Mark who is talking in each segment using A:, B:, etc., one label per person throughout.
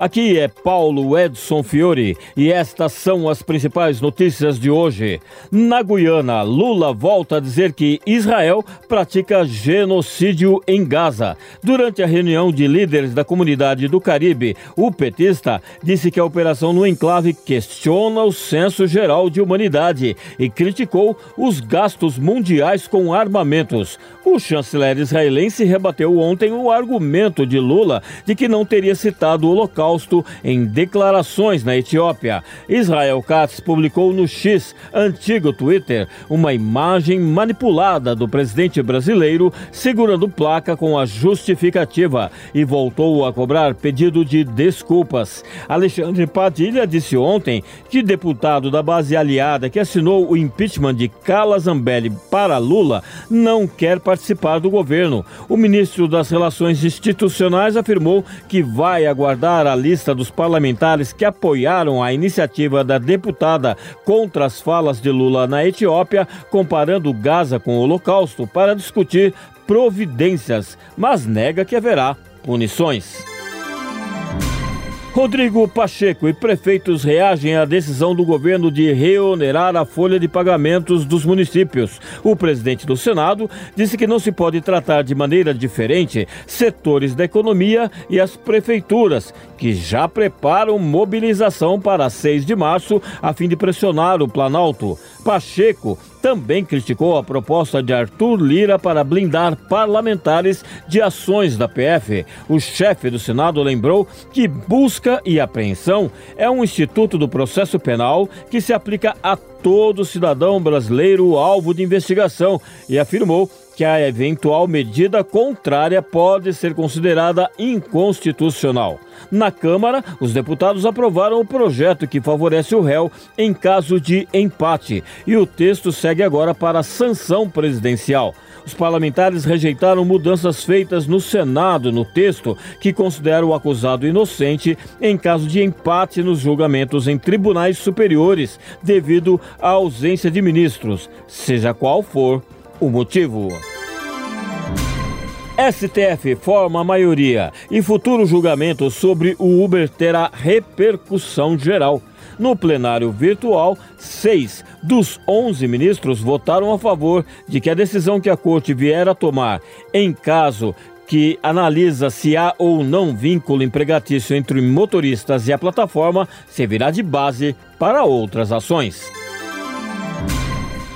A: aqui é Paulo Edson Fiore e estas são as principais notícias de hoje. Na Guiana, Lula volta a dizer que Israel pratica genocídio em Gaza. Durante a reunião de líderes da comunidade do Caribe, o petista disse que a operação no enclave questiona o senso geral de humanidade e criticou os gastos mundiais com armamentos. O chanceler israelense rebateu ontem o argumento de Lula de que não teria citado o Em declarações na Etiópia. Israel Katz publicou no X, antigo Twitter, uma imagem manipulada do presidente brasileiro segurando placa com a justificativa e voltou a cobrar pedido de desculpas. Alexandre Padilha disse ontem que deputado da base aliada que assinou o impeachment de Carla Zambelli para Lula não quer participar do governo. O ministro das Relações Institucionais afirmou que vai aguardar a lista dos parlamentares que apoiaram a iniciativa da deputada contra as falas de Lula na Etiópia, comparando Gaza com o Holocausto, para discutir providências, mas nega que haverá punições. Rodrigo Pacheco e prefeitos reagem à decisão do governo de reonerar a folha de pagamentos dos municípios. O presidente do Senado disse que não se pode tratar de maneira diferente setores da economia e as prefeituras, que já preparam mobilização para 6 de março a fim de pressionar o Planalto. Pacheco também criticou a proposta de Arthur Lira para blindar parlamentares de ações da PF. O chefe do Senado lembrou que busca e apreensão é um instituto do processo penal que se aplica a todo cidadão brasileiro alvo de investigação e afirmou que a eventual medida contrária pode ser considerada inconstitucional. Na Câmara, os deputados aprovaram o projeto que favorece o réu em caso de empate e o texto segue agora para a sanção presidencial. Os parlamentares rejeitaram mudanças feitas no Senado no texto que considera o acusado inocente em caso de empate nos julgamentos em tribunais superiores devido à ausência de ministros, seja qual for o motivo. STF forma a maioria e futuro julgamento sobre o Uber terá repercussão geral. No plenário virtual, seis dos onze ministros votaram a favor de que a decisão que a corte vier a tomar em caso que analisa se há ou não vínculo empregatício entre motoristas e a plataforma servirá de base para outras ações.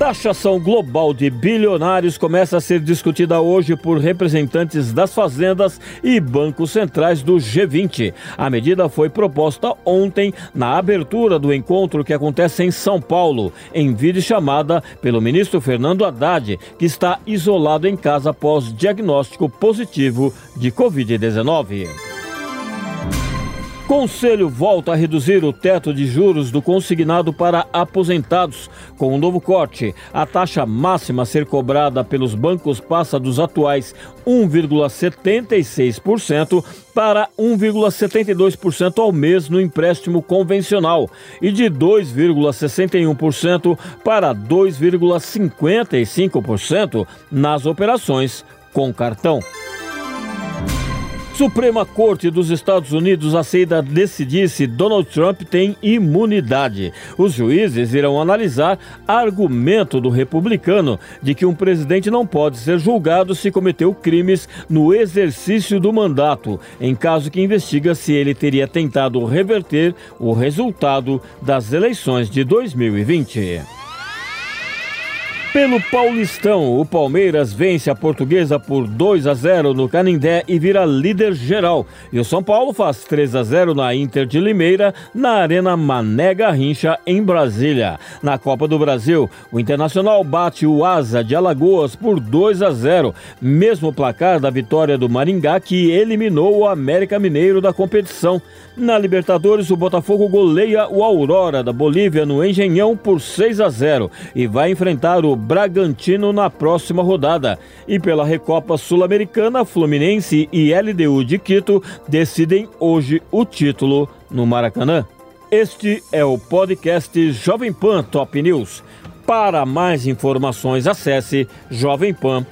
A: Taxação global de bilionários começa a ser discutida hoje por representantes das fazendas e bancos centrais do G20. A medida foi proposta ontem na abertura do encontro que acontece em São Paulo, em vídeo chamada pelo ministro Fernando Haddad, que está isolado em casa após diagnóstico positivo de Covid-19. Conselho volta a reduzir o teto de juros do consignado para aposentados. Com o um novo corte, a taxa máxima a ser cobrada pelos bancos passa dos atuais 1,76% para 1,72% ao mês no empréstimo convencional e de 2,61% para 2,55% nas operações com cartão. Suprema Corte dos Estados Unidos aceita decidir se Donald Trump tem imunidade. Os juízes irão analisar argumento do republicano de que um presidente não pode ser julgado se cometeu crimes no exercício do mandato, em caso que investiga se ele teria tentado reverter o resultado das eleições de 2020. Pelo Paulistão, o Palmeiras vence a Portuguesa por 2 a 0 no Canindé e vira líder geral. E o São Paulo faz 3 a 0 na Inter de Limeira, na Arena Mané Garrincha, em Brasília. Na Copa do Brasil, o Internacional bate o Asa de Alagoas por 2 a 0, mesmo placar da vitória do Maringá que eliminou o América Mineiro da competição. Na Libertadores, o Botafogo goleia o Aurora da Bolívia no Engenhão por 6 a 0 e vai enfrentar o Bragantino na próxima rodada. E pela Recopa Sul-Americana, Fluminense e LDU de Quito decidem hoje o título no Maracanã. Este é o podcast Jovem Pan Top News. Para mais informações, acesse jovempan.com.br.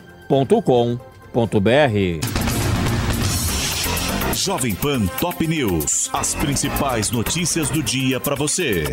B: Jovem Pan Top News. As principais notícias do dia para você.